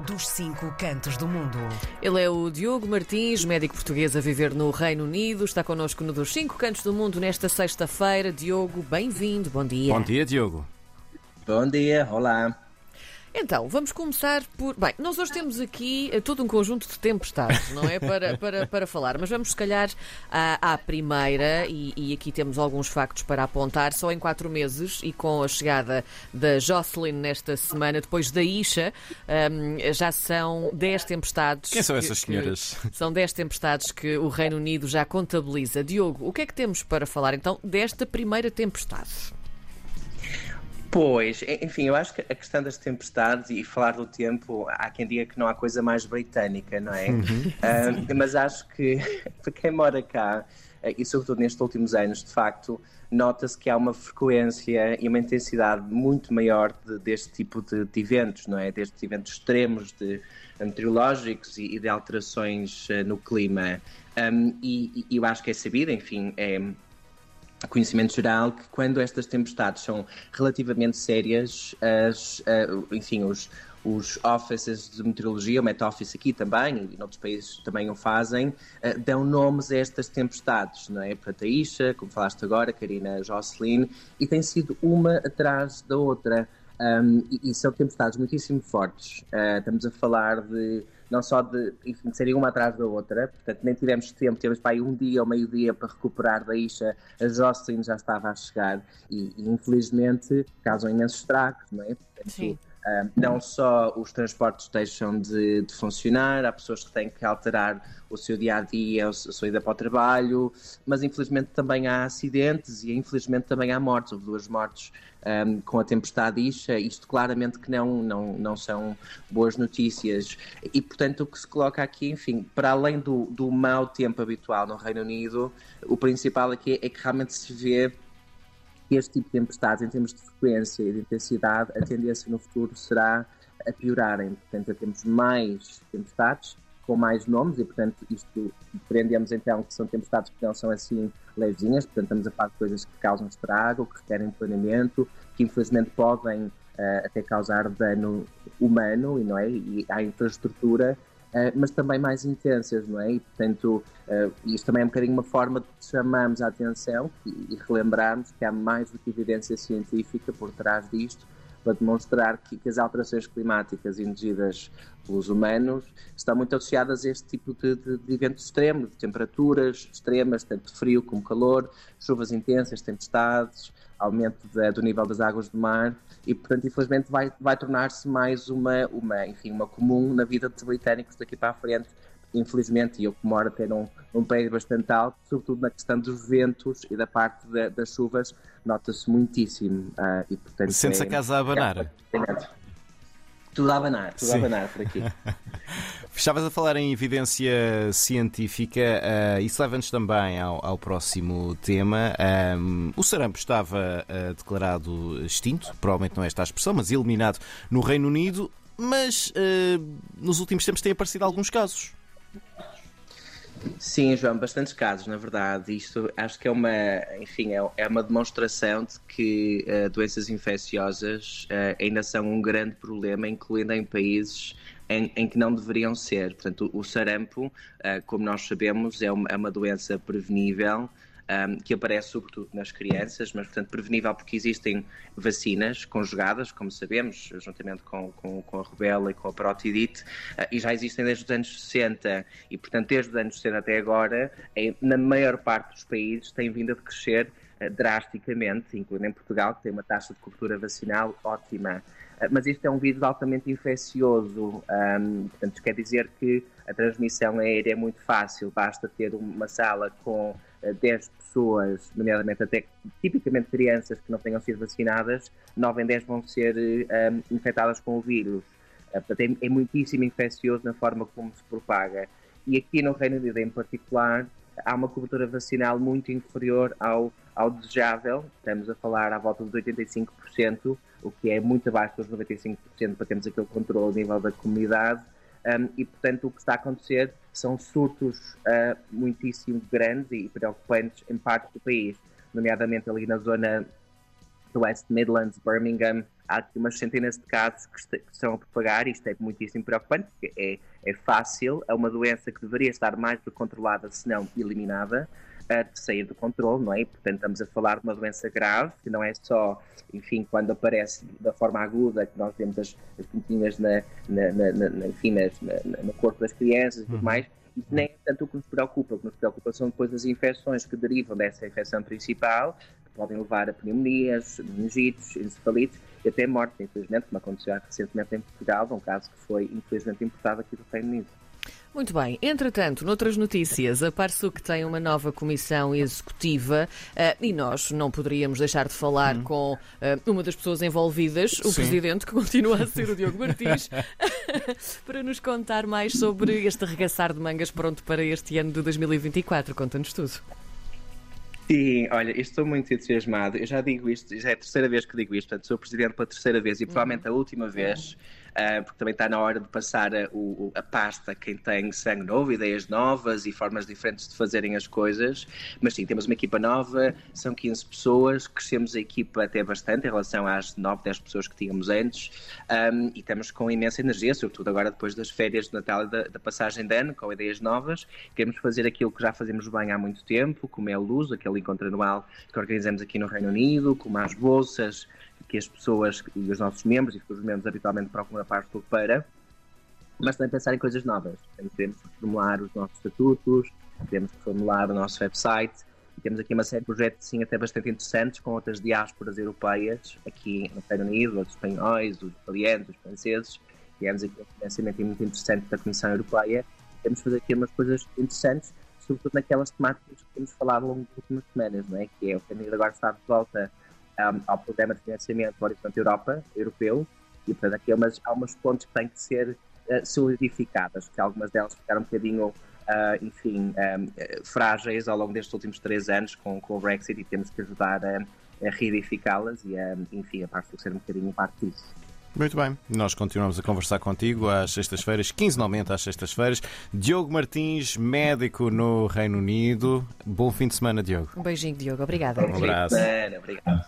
dos cinco cantos do mundo. Ele é o Diogo Martins, médico português a viver no Reino Unido. Está connosco no dos cinco cantos do mundo nesta sexta-feira. Diogo, bem-vindo. Bom dia. Bom dia, Diogo. Bom dia, olá. Então, vamos começar por. Bem, nós hoje temos aqui eh, todo um conjunto de tempestades, não é? Para, para, para falar, mas vamos se calhar à, à primeira, e, e, aqui temos alguns factos para apontar. Só em quatro meses e com a chegada da Jocelyn nesta semana, depois da Isha, um, já são dez tempestades. Quem são essas que, senhoras? Que, são dez tempestades que o Reino Unido já contabiliza. Diogo, o que é que temos para falar então desta primeira tempestade? Pois, enfim, eu acho que a questão das tempestades e falar do tempo, há quem diga que não há coisa mais britânica, não é? Uhum. Uh, mas acho que para quem mora cá, eh, e sobretudo nestes últimos anos, de facto, nota-se que há uma frequência e uma intensidade muito maior de, deste tipo de, de, eventos, não é? Destes eventos extremos de meteorológicos e, e de alterações uh, no clima. Um, e, e, eu acho que é sabido, enfim, é conhecimento geral que quando estas tempestades são relativamente sérias, as, uh, enfim, os, os offices de meteorologia, o Met Office aqui também, e noutros países também o fazem, uh, dão nomes a estas tempestades, não é? Portanto, a Isha, como falaste agora, Karina Jocelyn, e tem sido uma atrás da outra. Um, e, e, são tempestades muitíssimo fortes. Uh, estamos a falar de não só de, enfim, de serem uma atrás da outra, portanto nem tivemos tempo, tivemos para aí um dia ou meio dia para recuperar da Isha, a Jocelyn já estava a chegar e, e infelizmente causam imensos estragos, não é? Portanto, Sim. Não só os transportes deixam de, de, funcionar, há pessoas que têm que alterar o seu dia a dia, a sua ida para o trabalho, mas infelizmente também há acidentes e infelizmente também há mortes. Houve duas mortes um, com a tempestade Isha, isto claramente que não, não, não são boas notícias. E portanto o que se coloca aqui, enfim, para além do, do mau tempo habitual no Reino Unido, o principal aqui é que realmente se vê este tipo de tempestades, em termos de frequência e de intensidade, a tendência no futuro será a piorarem. Portanto, temos mais tempestades com mais nomes e, portanto, isto compreendemos então que são tempestades que não são assim levezinhas, portanto, estamos a falar de coisas que causam estrago, que requerem planeamento, que infelizmente podem uh, até causar dano humano e, não é? e à infraestrutura mas também mais intensas, não é? E, portanto, uh, isto também é um bocadinho uma forma de chamarmos a atenção e, e relembrarmos que há mais do que evidência científica por trás disto para demonstrar que, que, as alterações climáticas induzidas pelos humanos estão muito associadas a este tipo de, de, de eventos extremos, de temperaturas extremas, tanto frio como calor, chuvas intensas, tempestades, aumento de, do nível das águas do mar e, portanto, infelizmente vai, vai tornar-se mais uma, uma, enfim, uma comum na vida dos britânicos daqui para a frente. Infelizmente, e eu que moro até num, num prédio bastante alto, sobretudo na questão dos ventos e da parte das chuvas, nota-se muitíssimo. Uh, e, portanto, Sente-se é, a casa a abanar. Tudo a abanar, tudo Sim. a abanar por aqui. Estavas a falar em evidência científica, uh, isso leva-nos também ao, ao, próximo tema. Um, o sarampo estava uh, declarado extinto, provavelmente não é esta a expressão, mas eliminado no Reino Unido, mas uh, nos últimos tempos têm aparecido alguns casos. Sim, João, bastantes casos, na verdade. Isto acho que é uma, enfim, é, é uma demonstração de que uh, doenças infecciosas uh, ainda são um grande problema, incluindo em países em, em, que não deveriam ser. Portanto, o, sarampo, uh, como nós sabemos, é uma, é uma doença prevenível um, que aparece sobretudo nas crianças, mas, portanto, prevenível porque existem vacinas conjugadas, como sabemos, juntamente com, com, com a rubela e com a parotidite, uh, e já existem desde os anos 60, e, portanto, desde os anos 60 até agora, em, na maior parte dos países, tem vindo a crescer uh, drasticamente, incluindo em Portugal, que tem uma taxa de cobertura vacinal ótima. Ah, mas este é um vírus altamente infeccioso, um, portanto, quer dizer que a transmissão aérea é muito fácil, basta ter uma sala com 10 pessoas, nomeadamente até tipicamente crianças que não tenham sido vacinadas, 9 em 10 vão ser um, infectadas com o vírus. Uh, portanto, é, é muitíssimo infeccioso na forma como se propaga. E aqui no Reino Unido, em particular, há uma cobertura vacinal muito inferior ao, ao desejável. Estamos a falar à volta dos 85%, o que é muito abaixo dos 95% para termos aquele controle a nível da comunidade. Um, e, portanto, o que está a acontecer são surtos uh, muitíssimo grandes e preocupantes em parte do país, nomeadamente ali na zona West Midlands, Birmingham, há aqui umas centenas de casos que, que estão a propagar, isto é muitíssimo preocupante, porque é, é fácil, é uma doença que deveria estar mais do que controlada, se não eliminada, de sair do controle, não é? Portanto, estamos a falar de uma doença grave, que não é só, enfim, quando aparece da forma aguda, que nós vemos as, as pontinhas na, na, na, na enfim, nas, no corpo das crianças e tudo uhum. mais, isso nem é tanto o que nos preocupa. O que nos preocupa são depois as infecções que derivam dessa infecção principal, que podem levar a pneumonias, meningites, encefalites e até morte, infelizmente, como aconteceu recentemente em Portugal, um caso que foi infelizmente importado aqui do Reino Unido. Muito bem. Entretanto, noutras notícias, a Parsuc tem uma nova comissão executiva uh, e nós não poderíamos deixar de falar hum. com uh, uma das pessoas envolvidas, o Sim. presidente, que continua a ser o Diogo Martins, para nos contar mais sobre este arregaçar de mangas pronto para este ano de 2024. Conta-nos tudo. Sim, olha, estou muito entusiasmado. Eu já digo isto, já é a terceira vez que digo isto, portanto, sou presidente pela terceira vez e provavelmente a última vez. Uh, porque também está na hora de passar a, o, a pasta quem tem sangue novo, ideias novas e formas diferentes de fazerem as coisas. Mas sim, temos uma equipa nova, são 15 pessoas, crescemos a equipa até bastante em relação às 9, 10 pessoas que tínhamos antes um, e estamos com imensa energia, sobretudo agora depois das férias de Natal e da, da passagem de ano, com ideias novas. Queremos fazer aquilo que já fazemos bem há muito tempo, como é o Luz, aquele encontro anual que organizamos aqui no Reino Unido, como as bolsas, que as pessoas e os nossos membros e os membros habitualmente procuram a parte para, mas também pensar em coisas novas. Temos que formular os nossos estatutos, temos que formular o nosso website, e temos aqui uma série de projetos sim, até bastante interessantes com outras diásporas europeias, aqui no Reino Unido, os espanhóis, os italianos, os franceses. Tivemos aqui um financiamento muito interessante da Comissão Europeia. Temos fazer aqui umas coisas interessantes, sobretudo naquelas temáticas que temos falado ao longo das últimas semanas, não é? que é o Reino Unido agora está de volta um, ao programa de financiamento Horizonte Europa, europeu, e portanto aqui há umas, há umas pontes que têm que ser uh, solidificadas, que algumas delas ficaram um bocadinho, uh, enfim, um, frágeis ao longo destes últimos três anos com, com o Brexit e temos que ajudar a, a reedificá-las e, a, enfim, a parte de ser um bocadinho parte disso. Muito bem, nós continuamos a conversar contigo às sextas-feiras, quinzenalmente às sextas-feiras. Diogo Martins, médico no Reino Unido. Bom fim de semana, Diogo. Um beijinho, Diogo. Obrigada. Um abraço. Obrigado.